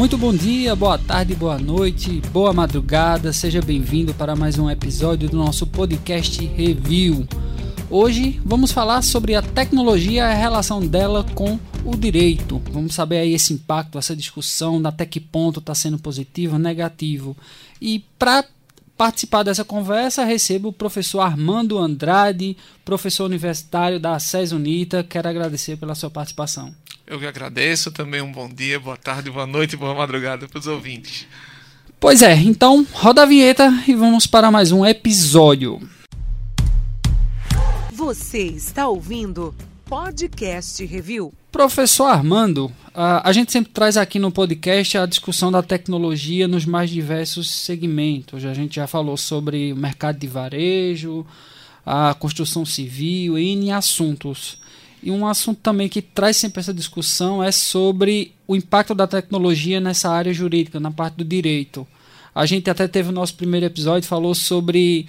Muito bom dia, boa tarde, boa noite, boa madrugada, seja bem-vindo para mais um episódio do nosso podcast Review. Hoje vamos falar sobre a tecnologia e a relação dela com o direito. Vamos saber aí esse impacto, essa discussão, até que ponto está sendo positivo, negativo. E para participar dessa conversa, recebo o professor Armando Andrade, professor universitário da SES Unita. Quero agradecer pela sua participação. Eu que agradeço. Também um bom dia, boa tarde, boa noite, boa madrugada para os ouvintes. Pois é, então roda a vinheta e vamos para mais um episódio. Você está ouvindo Podcast Review. Professor Armando, a, gente sempre traz aqui no podcast a discussão da tecnologia nos mais diversos segmentos. A gente já falou sobre o mercado de varejo, a construção civil, e em assuntos. E um assunto também que traz sempre essa discussão é sobre o impacto da tecnologia nessa área jurídica, na parte do direito. A gente até teve o nosso primeiro episódio, falou sobre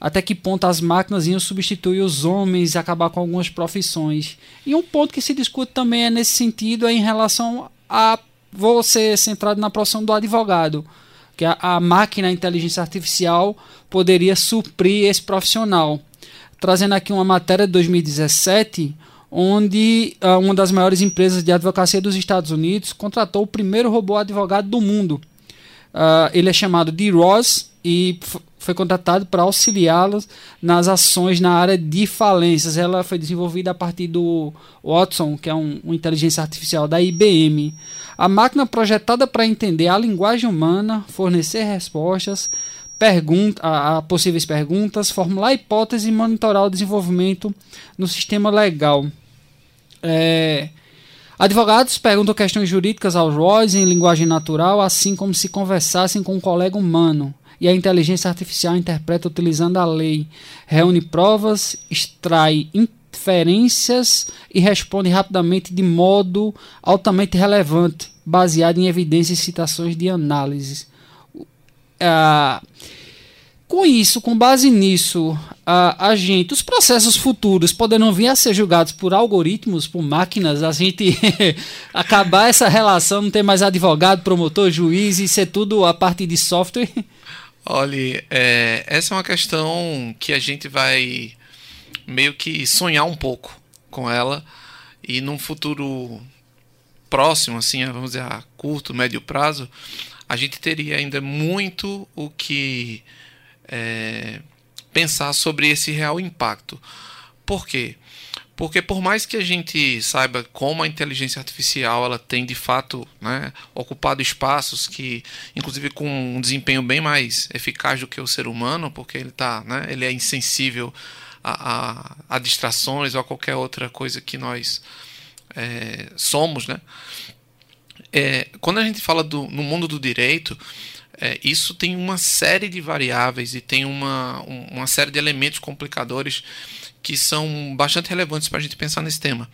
até que ponto as máquinas iam substituir os homens e acabar com algumas profissões. E um ponto que se discute também é nesse sentido é em relação a você centrado na profissão do advogado, que a, a máquina, a inteligência artificial poderia suprir esse profissional. Trazendo aqui uma matéria de 2017 onde uh, uma das maiores empresas de advocacia dos Estados Unidos contratou o primeiro robô advogado do mundo. Uh, ele é chamado de Ross e foi contratado para auxiliá-los nas ações na área de falências. Ela foi desenvolvida a partir do Watson, que é um, uma inteligência artificial da IBM. A máquina projetada para entender a linguagem humana, fornecer respostas pergunta, a, a possíveis perguntas, formular hipóteses e monitorar o desenvolvimento no sistema legal. É, advogados perguntam questões jurídicas aos ROIs em linguagem natural, assim como se conversassem com um colega humano. E a inteligência artificial interpreta utilizando a lei, reúne provas, extrai inferências e responde rapidamente de modo altamente relevante, baseado em evidências e citações de análise. Uh, com isso, com base nisso, a, a gente, os processos futuros poderão vir a ser julgados por algoritmos, por máquinas, a gente acabar essa relação, não ter mais advogado, promotor, juiz e ser tudo a partir de software? Olha, é, essa é uma questão que a gente vai meio que sonhar um pouco com ela e num futuro próximo, assim, vamos dizer, a curto, médio prazo, a gente teria ainda muito o que é, pensar sobre esse real impacto. Por quê? Porque por mais que a gente saiba como a inteligência artificial ela tem de fato né, ocupado espaços que, inclusive com um desempenho bem mais eficaz do que o ser humano, porque ele tá, né, ele é insensível a, a, a distrações ou a qualquer outra coisa que nós é, somos, né? É, quando a gente fala do, no mundo do direito, é, isso tem uma série de variáveis e tem uma, uma série de elementos complicadores que são bastante relevantes para a gente pensar nesse tema.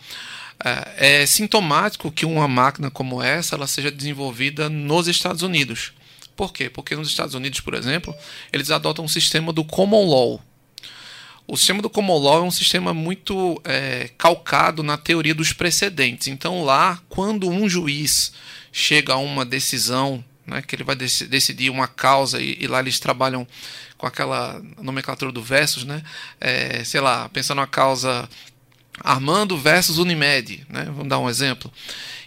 É, é, sintomático que uma máquina como essa ela seja desenvolvida nos Estados Unidos. Por quê? Porque nos Estados Unidos, por exemplo, eles adotam um sistema do common law. O sistema do common law é um sistema muito é, calcado na teoria dos precedentes. Então, lá, quando um juiz chega a uma decisão né, que ele vai dec decidir uma causa e, e, lá eles trabalham com aquela nomenclatura do versus, né, é, sei lá, pensando na causa Armando versus Unimed, né, vamos dar um exemplo.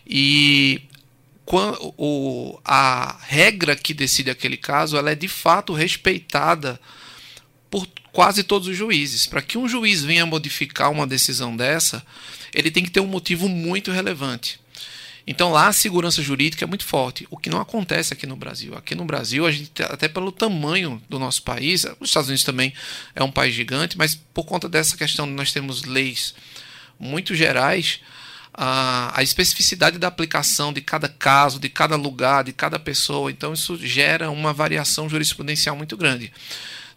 E quando, o, a regra que decide aquele caso ela é de fato respeitada por quase todos os juízes. Para que um juiz venha modificar uma decisão dessa, ele tem que ter um motivo muito relevante. Então lá a segurança jurídica é muito forte, o que não acontece aqui no Brasil. Aqui no Brasil, a gente até pelo tamanho do nosso país, os Estados Unidos também é um país gigante, mas por conta dessa questão nós temos leis muito gerais, a especificidade da aplicação de cada caso, de cada lugar, de cada pessoa, então isso gera uma variação jurisprudencial muito grande.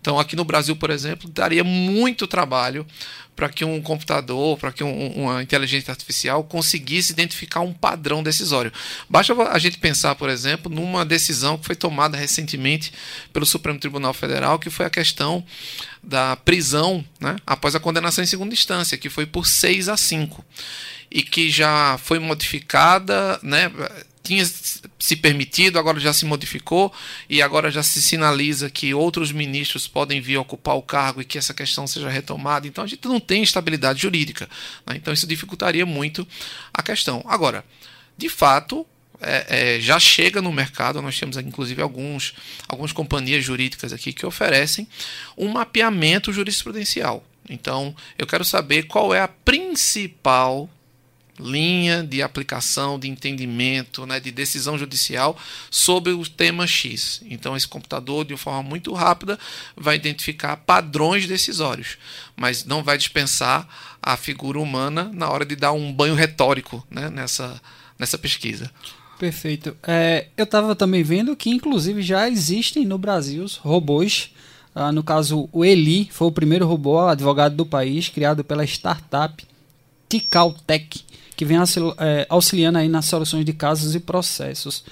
Então, aqui no Brasil, por exemplo, daria muito trabalho para que um computador, para que um, uma inteligência artificial conseguisse identificar um padrão decisório. Basta a gente pensar, por exemplo, numa decisão que foi tomada recentemente pelo Supremo Tribunal Federal, que foi a questão da prisão né, após a condenação em segunda instância, que foi por 6 a 5 e que já foi modificada, né, tinha se permitido, agora já se modificou e agora já se sinaliza que outros ministros podem vir ocupar o cargo e que essa questão seja retomada. Então a gente não tem estabilidade jurídica. Né? Então isso dificultaria muito a questão. Agora, de fato, é, é, já chega no mercado, nós temos inclusive alguns, algumas companhias jurídicas aqui que oferecem um mapeamento jurisprudencial. Então, eu quero saber qual é a principal linha de aplicação, de entendimento, né, de decisão judicial sobre o tema X. Então, esse computador, de uma forma muito rápida, vai identificar padrões decisórios, mas não vai dispensar a figura humana na hora de dar um banho retórico né, nessa, nessa pesquisa. Perfeito. É, eu estava também vendo que, inclusive, já existem no Brasil robôs. Ah, no caso, o Eli foi o primeiro robô advogado do país, criado pela startup Ticaltech, que vem é, auxiliando aí nas soluções de casos e processos.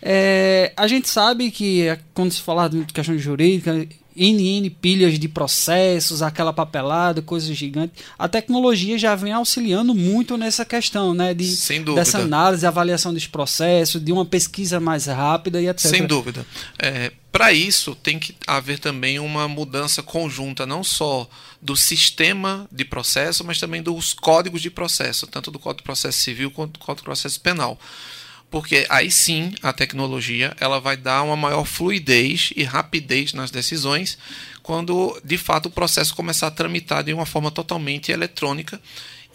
É, a gente sabe que quando se fala de questão jurídica, NN pilhas de processos, aquela papelada, coisas gigantes. A tecnologia já vem auxiliando muito nessa questão, né? De, Sem dúvida. Dessa análise, avaliação dos processos, de uma pesquisa mais rápida e etc. Sem dúvida. É, Para isso, tem que haver também uma mudança conjunta, não só do sistema de processo, mas também dos códigos de processo, tanto do Código de Processo Civil quanto do Código de Processo Penal. Porque aí sim a tecnologia ela vai dar uma maior fluidez e rapidez nas decisões quando de fato o processo começar a tramitar de uma forma totalmente eletrônica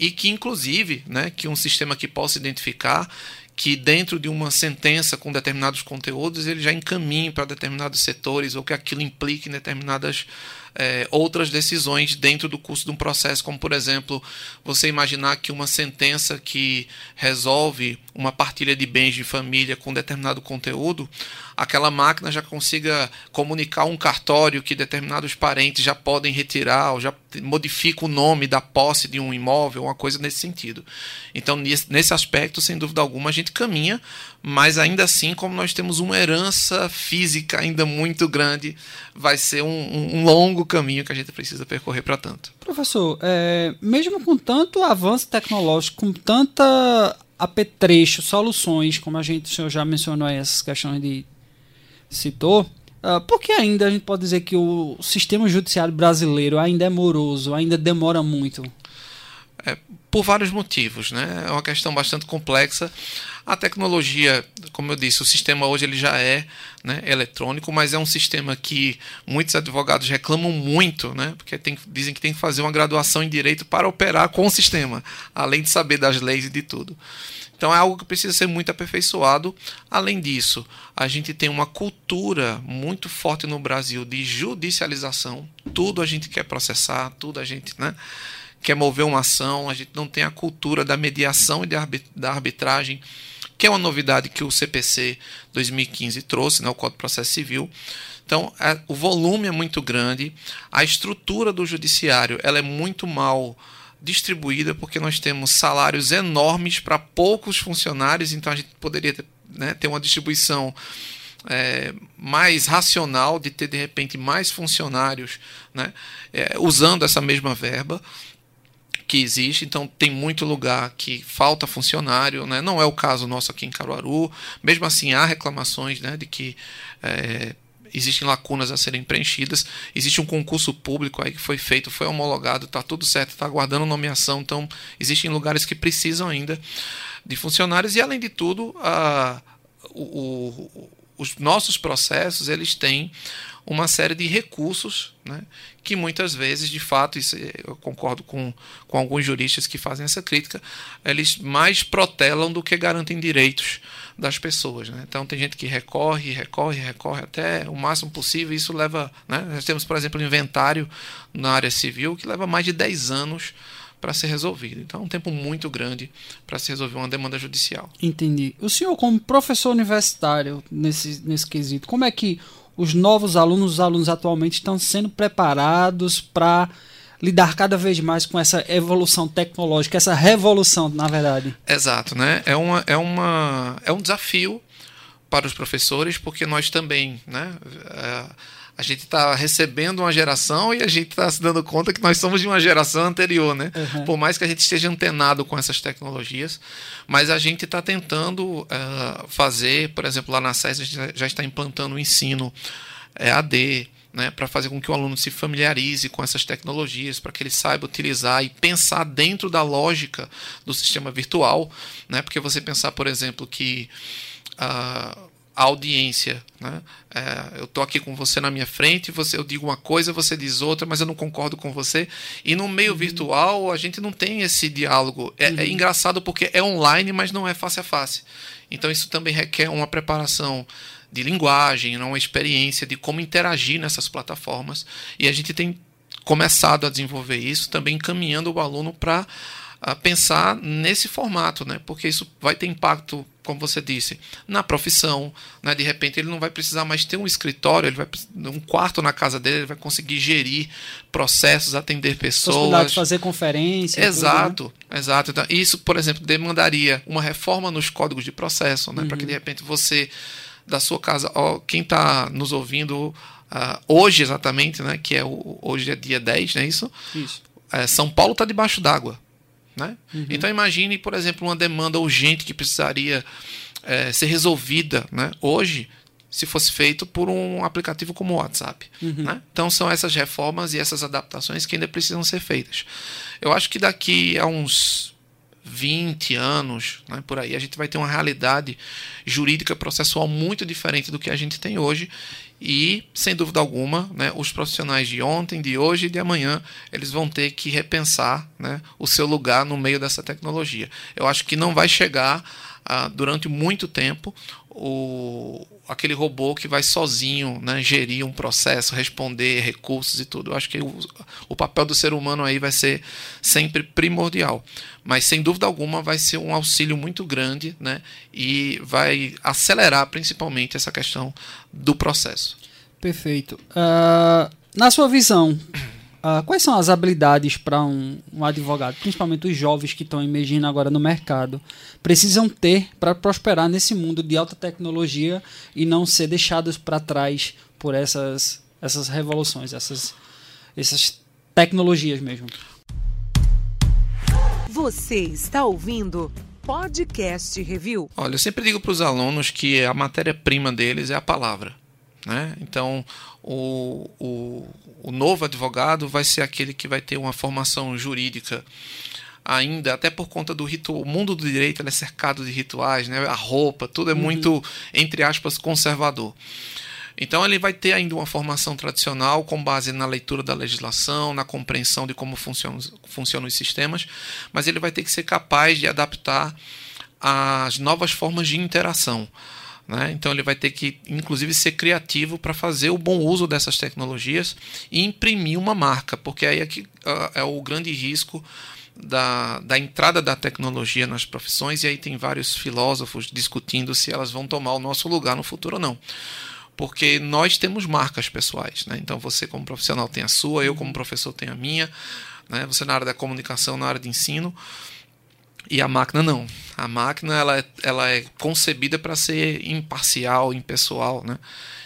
e que inclusive né, que um sistema que possa identificar que dentro de uma sentença com determinados conteúdos ele já encaminhe para determinados setores ou que aquilo implique em determinadas é, outras decisões dentro do curso de um processo, como por exemplo, você imaginar que uma sentença que resolve uma partilha de bens de família com determinado conteúdo, aquela máquina já consiga comunicar um cartório que determinados parentes já podem retirar, ou já modifica o nome da posse de um imóvel, uma coisa nesse sentido. Então, nesse aspecto, sem dúvida alguma, a gente caminha, mas ainda assim, como nós temos uma herança física ainda muito grande, vai ser um, um longo caminho que a gente precisa percorrer para tanto. Professor, é, mesmo com tanto avanço tecnológico, com tanta apetrecho, soluções, como a gente o senhor já mencionou essas questões de citou, uh, por que ainda a gente pode dizer que o sistema judiciário brasileiro ainda é moroso, ainda demora muito? É, por vários motivos, né? É uma questão bastante complexa. A tecnologia, como eu disse, o sistema hoje ele já é né, eletrônico, mas é um sistema que muitos advogados reclamam muito, né? Porque tem, dizem que tem que fazer uma graduação em direito para operar com o sistema, além de saber das leis e de tudo. Então é algo que precisa ser muito aperfeiçoado. Além disso, a gente tem uma cultura muito forte no Brasil de judicialização. Tudo a gente quer processar, tudo a gente né, quer mover uma ação. A gente não tem a cultura da mediação e da arbitragem, que é uma novidade que o CPC 2015 trouxe, né, o Código de Processo Civil. Então, é, o volume é muito grande, a estrutura do judiciário ela é muito mal distribuída porque nós temos salários enormes para poucos funcionários, então a gente poderia né, ter uma distribuição é, mais racional de ter de repente mais funcionários né, é, usando essa mesma verba que existe, então tem muito lugar que falta funcionário, né? não é o caso nosso aqui em Caruaru, mesmo assim há reclamações né, de que é, existem lacunas a serem preenchidas. Existe um concurso público aí que foi feito, foi homologado, está tudo certo, está aguardando nomeação. Então, existem lugares que precisam ainda de funcionários e, além de tudo, a, o, o, os nossos processos eles têm uma série de recursos né, que muitas vezes, de fato, isso eu concordo com, com alguns juristas que fazem essa crítica, eles mais protelam do que garantem direitos das pessoas. Né? Então tem gente que recorre, recorre, recorre até o máximo possível. Isso leva. Né? Nós temos, por exemplo, um inventário na área civil que leva mais de 10 anos para ser resolvido. Então é um tempo muito grande para se resolver uma demanda judicial. Entendi. O senhor, como professor universitário nesse, nesse quesito, como é que os novos alunos, os alunos atualmente estão sendo preparados para lidar cada vez mais com essa evolução tecnológica, essa revolução, na verdade. Exato, né? É, uma, é, uma, é um desafio para os professores, porque nós também, né? É, a gente está recebendo uma geração e a gente está se dando conta que nós somos de uma geração anterior, né? Uhum. Por mais que a gente esteja antenado com essas tecnologias, mas a gente está tentando uh, fazer, por exemplo, lá na SES a gente já está implantando o ensino EAD, né, para fazer com que o aluno se familiarize com essas tecnologias, para que ele saiba utilizar e pensar dentro da lógica do sistema virtual, né, porque você pensar, por exemplo, que uh, a audiência. Né? É, eu estou aqui com você na minha frente, você, eu digo uma coisa, você diz outra, mas eu não concordo com você. E no meio uhum. virtual a gente não tem esse diálogo. É, é uhum. é, engraçado porque é online, mas não é face a face. Então isso também requer uma preparação de linguagem, uma experiência de como interagir nessas plataformas. E a gente tem começado a desenvolver isso, também encaminhando o aluno para pensar nesse formato, né? Porque isso vai ter impacto, como você disse, na profissão, né? De repente ele não vai precisar mais ter um escritório, ele vai um quarto na casa dele, ele vai conseguir gerir processos, atender pessoas, de fazer conferência, exato, tudo, né? exato. Então, isso, por exemplo, demandaria uma reforma nos códigos de processo, né? Uhum. Para que de repente você da sua casa, ó, quem está nos ouvindo uh, hoje exatamente, né? Que é o, hoje é dia 10, não é isso? Isso. É, São Paulo está debaixo d'água. Né? Uhum. Então imagine, por exemplo, uma demanda urgente que precisaria é, ser resolvida né? hoje, se fosse feito por um aplicativo como o WhatsApp. Uhum. Né? Então são essas reformas e essas adaptações que ainda precisam ser feitas. Eu acho que daqui a uns 20 anos, né, por aí, a gente vai ter uma realidade jurídica processual muito diferente do que a gente tem hoje e, sem dúvida alguma, né, os profissionais de ontem, de hoje e de amanhã, eles vão ter que repensar né, o seu lugar no meio dessa tecnologia. Eu acho que não vai chegar ah, durante muito tempo o, aquele robô que vai sozinho né, gerir um processo, responder recursos e tudo. Eu acho que o, o papel do ser humano aí vai ser sempre primordial. Mas sem dúvida alguma vai ser um auxílio muito grande né, e vai acelerar principalmente essa questão do processo. Perfeito. Uh, na sua visão, Uh, quais são as habilidades para um, um, advogado, principalmente os jovens que estão emergindo agora no mercado, precisam ter para prosperar nesse mundo de alta tecnologia e não ser deixados para trás por essas, essas revoluções, essas, essas tecnologias mesmo? Você está ouvindo Podcast Review. Olha, eu sempre digo para os alunos que a matéria-prima deles é a palavra. Né? Então, o, o, o novo advogado vai ser aquele que vai ter uma formação jurídica ainda, até por conta do ritual. O mundo do direito é cercado de rituais, né? a roupa, tudo é uhum. muito, entre aspas, conservador. Então ele vai ter ainda uma formação tradicional com base na leitura da legislação, na compreensão de como funcionam, funcionam os sistemas, mas ele vai ter que ser capaz de adaptar as novas formas de interação. Né? Então ele vai ter que, inclusive, ser criativo para fazer o bom uso dessas tecnologias e imprimir uma marca, porque aí é, que, uh, é o grande risco da, da entrada da tecnologia nas profissões, e aí tem vários filósofos discutindo se elas vão tomar o nosso lugar no futuro ou não. Porque nós temos marcas pessoais. Né? Então você, como profissional, tem a sua, eu, como professor, tenho a minha, né? você na área da comunicação, na área de ensino. E a máquina não. A máquina ela é, ela é concebida para ser imparcial, impessoal, né?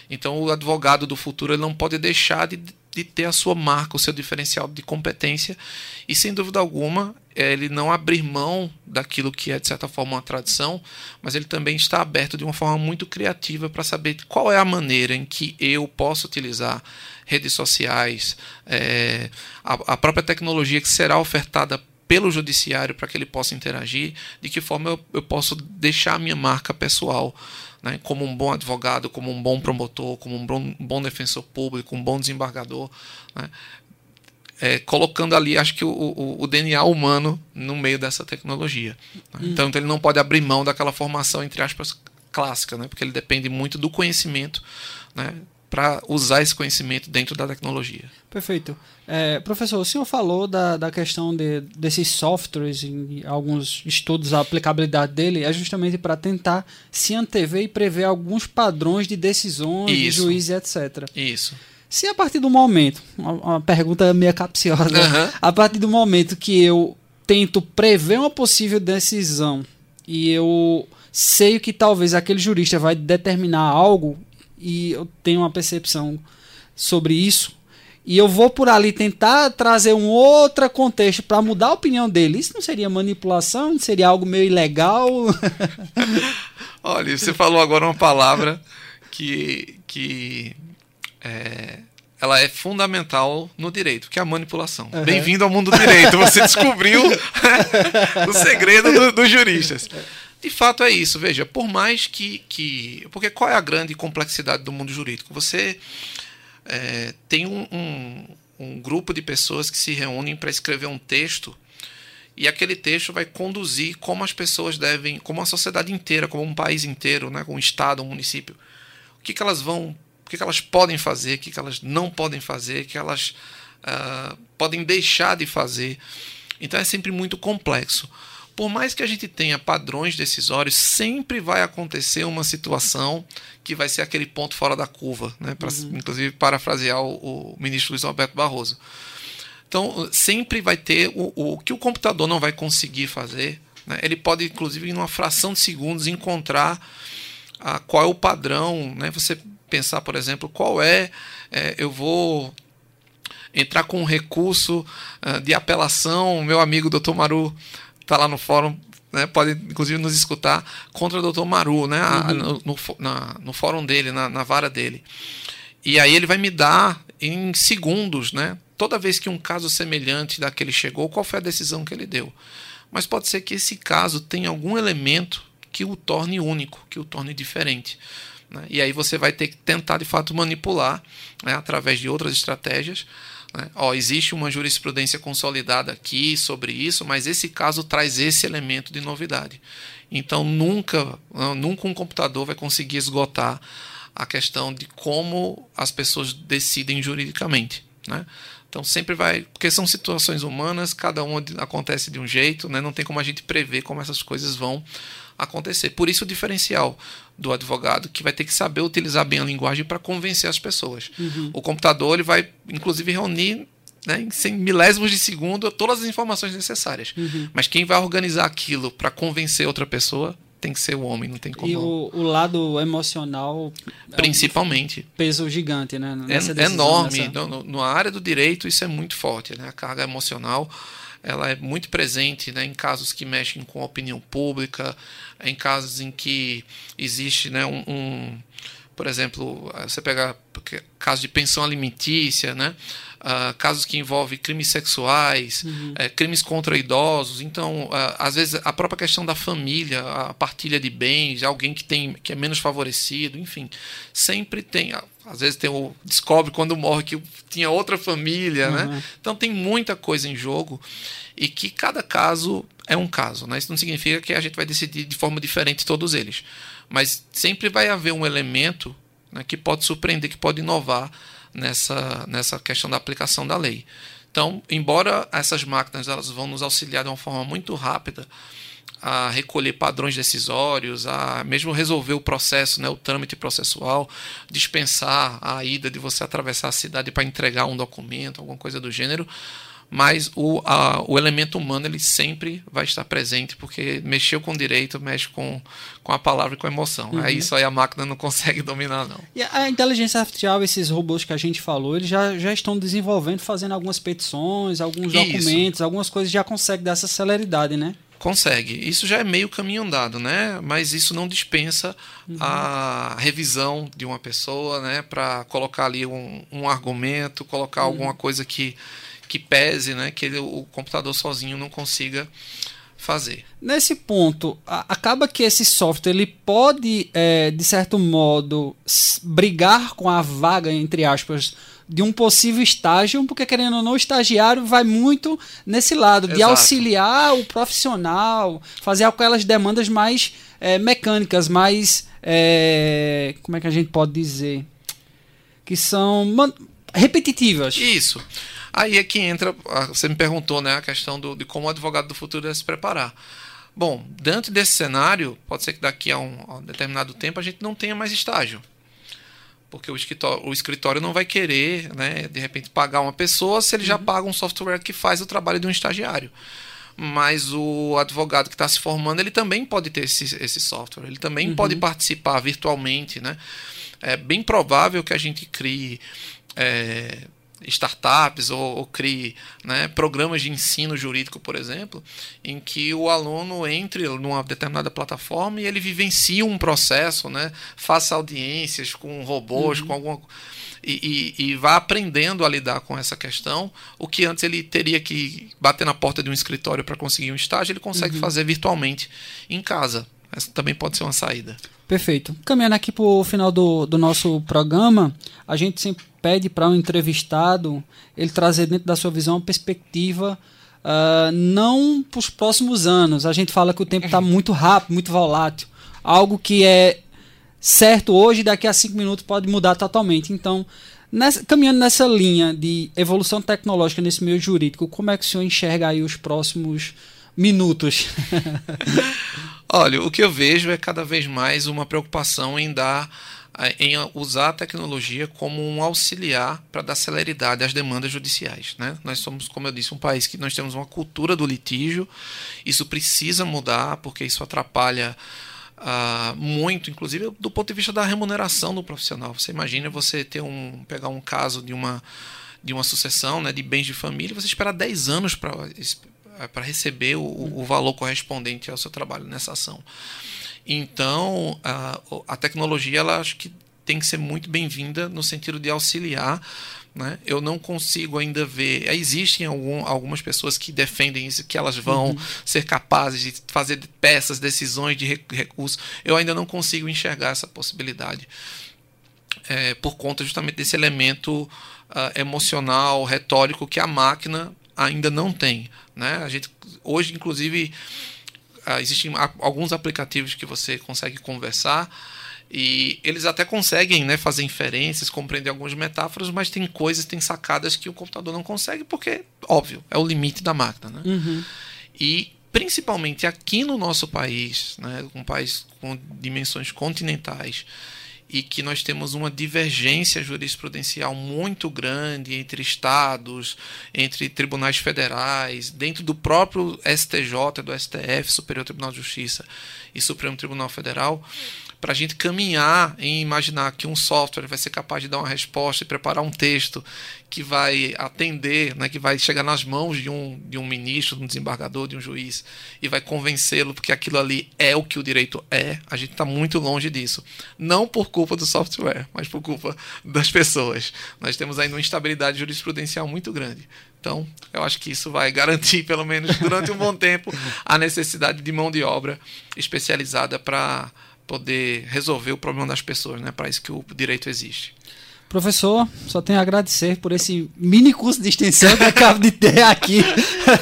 Então o advogado do futuro ele não pode deixar de, de ter a sua marca, o seu diferencial de competência e sem dúvida alguma ele não abrir mão daquilo que é de certa forma uma tradição, mas ele também está aberto de uma forma muito criativa para saber qual é a maneira em que eu posso utilizar redes sociais, é, a, a própria tecnologia que será ofertada pelo judiciário para que ele possa interagir, de que forma eu, eu posso deixar a minha marca pessoal, né, como um bom advogado, como um bom promotor, como um bom, bom defensor público, um bom desembargador, né, é, colocando ali, acho que o, o, o, DNA humano no meio dessa tecnologia. Né. Hum. Então ele não pode abrir mão daquela formação, entre aspas, clássica, né, porque ele depende muito do conhecimento né, para usar esse conhecimento dentro da tecnologia. Perfeito. É, professor, o senhor falou da, da questão de, desses softwares e alguns estudos, a aplicabilidade dele é justamente para tentar se antever e prever alguns padrões de decisões, Isso. de juiz e etc. Isso. Se a partir do momento, uma, uma pergunta meio capciosa, uhum. a partir do momento que eu tento prever uma possível decisão e eu sei que talvez aquele jurista vai determinar algo e eu tenho uma percepção sobre isso e eu vou por ali tentar trazer um outro contexto para mudar a opinião dele, isso não seria manipulação? Não seria algo meio ilegal? Olha, você falou agora uma palavra que, que é, ela é fundamental no direito, que é a manipulação. Uhum. Bem-vindo ao mundo do direito. Você descobriu o segredo do, dos juristas. De fato é isso. Veja, por mais que, que. Porque qual é a grande complexidade do mundo jurídico? Você é, tem um, um, um grupo de pessoas que se reúnem para escrever um texto e aquele texto vai conduzir como as pessoas devem, como a sociedade inteira, como um país inteiro, né, como um estado, um município, o que, que elas vão, o que, que elas podem fazer, o que, que elas não podem fazer, o que elas uh, podem deixar de fazer. Então é sempre muito complexo por mais que a gente tenha padrões decisórios, sempre vai acontecer uma situação que vai ser aquele ponto fora da curva, né? Pra, uhum. inclusive parafrasear o, o, ministro Luiz Alberto Barroso. Então, sempre vai ter o, o que o computador não vai conseguir fazer. Né? Ele pode, inclusive, em uma fração de segundos, encontrar a, qual é o padrão. Né? Você pensar, por exemplo, qual é, é eu vou entrar com um recurso uh, de apelação, meu amigo Dr. Maru está lá no fórum, né, pode inclusive nos escutar, contra o Dr. Maru, né, uhum. no, no, na, no fórum dele, na, na vara dele. E aí ele vai me dar em segundos, né? Toda vez que um caso semelhante daquele chegou, qual foi a decisão que ele deu. Mas pode ser que esse caso tenha algum elemento que o torne único, que o torne diferente. Né? E aí você vai ter que tentar de fato manipular né, através de outras estratégias né? Ó, existe uma jurisprudência consolidada aqui sobre isso, mas esse caso traz esse elemento de novidade. Então nunca, nunca um computador vai conseguir esgotar a questão de como as pessoas decidem juridicamente. Né? Então sempre vai, porque são situações humanas, cada uma acontece de um jeito, né? não tem como a gente prever como essas coisas vão acontecer. Por isso o diferencial do advogado que vai ter que saber utilizar bem a linguagem para convencer as pessoas. Uhum. O computador ele vai, inclusive, reunir né, em milésimos de segundo todas as informações necessárias. Uhum. Mas quem vai organizar aquilo para convencer outra pessoa tem que ser o homem, não tem como. E o, o lado emocional. Principalmente. É um peso gigante, né? Nessa é decisão, enorme. Nessa... No, no, na área do direito, isso é muito forte. Né? A carga emocional ela é muito presente né, em casos que mexem com a opinião pública, em casos em que existe né, um, um por exemplo, você pega casos de pensão alimentícia, né? Uh, casos que envolvem crimes sexuais, uhum. uh, crimes contra idosos. Então, uh, às vezes, a própria questão da família, a partilha de bens, alguém que, tem, que é menos favorecido, enfim, sempre tem. Às vezes tem o, descobre quando morre que tinha outra família, né? uhum. né? Então tem muita coisa em jogo e que cada caso é um caso, né? Isso não significa que a gente vai decidir de forma diferente todos eles, mas sempre vai haver um elemento né, que pode surpreender, que pode inovar nessa, nessa questão da aplicação da lei. Então, embora essas máquinas elas vão nos auxiliar de uma forma muito rápida a recolher padrões decisórios, a mesmo resolver o processo, né, o trâmite processual, dispensar a ida de você atravessar a cidade para entregar um documento, alguma coisa do gênero, mas o, a, o elemento humano ele sempre vai estar presente, porque mexeu com o direito, mexe com, com a palavra e com a emoção. Uhum. Aí isso aí a máquina não consegue dominar, não. E a inteligência artificial, esses robôs que a gente falou, eles já, já estão desenvolvendo, fazendo algumas petições, alguns documentos, isso. algumas coisas, já consegue dar essa celeridade, né? Consegue. Isso já é meio caminho andado, né? Mas isso não dispensa uhum. a revisão de uma pessoa, né? Para colocar ali um, um argumento, colocar uhum. alguma coisa que, que pese, né? Que ele, o computador sozinho não consiga fazer. Nesse ponto, a, acaba que esse software ele pode, é, de certo modo, brigar com a vaga, entre aspas, de um possível estágio, porque querendo ou não, o estagiário vai muito nesse lado, Exato. de auxiliar o profissional, fazer aquelas demandas mais é, mecânicas, mais. É, como é que a gente pode dizer? Que são repetitivas. Isso. Aí é que entra, você me perguntou, né, a questão do, de como o advogado do futuro deve se preparar. Bom, dentro desse cenário, pode ser que daqui a um, a um determinado tempo a gente não tenha mais estágio porque o escritório, o escritório não vai querer, né, de repente, pagar uma pessoa se ele uhum. já paga um software que faz o trabalho de um estagiário. Mas o advogado que está se formando, ele também pode ter esse, esse software, ele também uhum. pode participar virtualmente. Né? É bem provável que a gente crie é, startups ou, ou crie né, programas de ensino jurídico, por exemplo, em que o aluno entre numa determinada plataforma e ele vivencie um processo, né, faça audiências com robôs, uhum. com alguma e, e, e, vá aprendendo a lidar com essa questão. O que antes ele teria que bater na porta de um escritório para conseguir um estágio, ele consegue uhum. fazer virtualmente em casa. Essa também pode ser uma saída. Perfeito. Caminhando aqui para o final do, do nosso programa, a gente sempre pede para um entrevistado ele trazer dentro da sua visão uma perspectiva uh, não para os próximos anos. A gente fala que o tempo está muito rápido, muito volátil. Algo que é certo hoje, daqui a cinco minutos pode mudar totalmente. Então, nessa, caminhando nessa linha de evolução tecnológica nesse meio jurídico, como é que o senhor enxerga aí os próximos minutos? Olha, o que eu vejo é cada vez mais uma preocupação em dar em usar a tecnologia como um auxiliar para dar celeridade às demandas judiciais. Né? Nós somos, como eu disse, um país que nós temos uma cultura do litígio. Isso precisa mudar porque isso atrapalha uh, muito, inclusive do ponto de vista da remuneração do profissional. Você imagina você ter um pegar um caso de uma de uma sucessão né, de bens de família, você esperar 10 anos para para receber o, o, valor correspondente ao seu trabalho nessa ação. Então, a, a tecnologia, ela acho que tem que ser muito bem-vinda no sentido de auxiliar. Né? Eu não consigo ainda ver. Existem algum, algumas pessoas que defendem isso, que elas vão uhum. ser capazes de fazer peças, decisões de recursos. Eu ainda não consigo enxergar essa possibilidade. É, por conta justamente desse elemento uh, emocional, retórico que a máquina ainda não tem. Né? A gente, hoje, inclusive, ah, existem alguns aplicativos que você consegue conversar e eles até conseguem né, fazer inferências, compreender algumas metáforas, mas tem coisas, tem sacadas que o computador não consegue, porque, óbvio, é o limite da máquina. Né? Uhum. E principalmente aqui no nosso país, né, um país com dimensões continentais, e que nós temos uma divergência jurisprudencial muito grande entre estados, entre tribunais federais, dentro do próprio STJ, do STF, Superior Tribunal de Justiça e Supremo Tribunal Federal, para a gente caminhar em imaginar que um software vai ser capaz de dar uma resposta e preparar um texto que vai atender, né, que vai chegar nas mãos de um, de um ministro, de um desembargador, de um juiz, e vai convencê-lo porque aquilo ali é o que o direito é, a gente está muito longe disso. Não por culpa do software, mas por culpa das pessoas. Nós temos ainda uma instabilidade jurisprudencial muito grande. Então, eu acho que isso vai garantir, pelo menos durante um bom tempo, a necessidade de mão de obra especializada para poder resolver o problema das pessoas, né? Para isso que o direito existe. Professor, só tenho a agradecer por esse mini curso de extensão que acabo de ter aqui.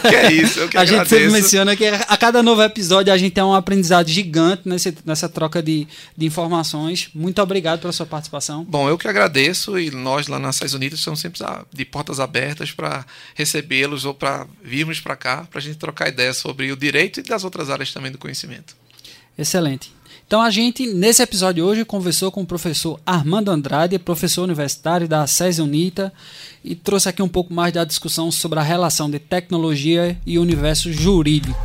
Que é isso, eu que A agradeço. gente sempre menciona que a cada novo episódio a gente tem um aprendizado gigante nesse, nessa troca de, de informações. Muito obrigado pela sua participação. Bom, eu que agradeço e nós lá nas Estados Unidas estamos sempre de portas abertas para recebê-los ou para virmos para cá para a gente trocar ideias sobre o direito e das outras áreas também do conhecimento. Excelente. Então a gente, nesse episódio hoje, conversou com o professor Armando Andrade, professor universitário da SESI Unita, e trouxe aqui um pouco mais da discussão sobre a relação de tecnologia e universo jurídico.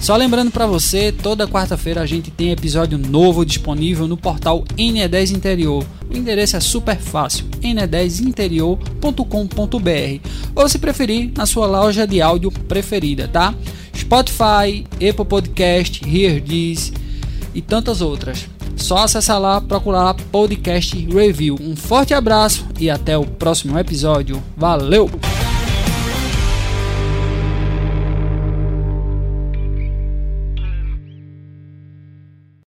Só lembrando para você, toda quarta-feira a gente tem episódio novo disponível no portal NE10 Interior. O endereço é super fácil, ne10interior.com.br ou se preferir, na sua loja de áudio preferida, tá? Spotify, Apple Podcast, This, e tantas outras. Só acessar lá, procurar Podcast Review. Um forte abraço e até o próximo episódio. Valeu!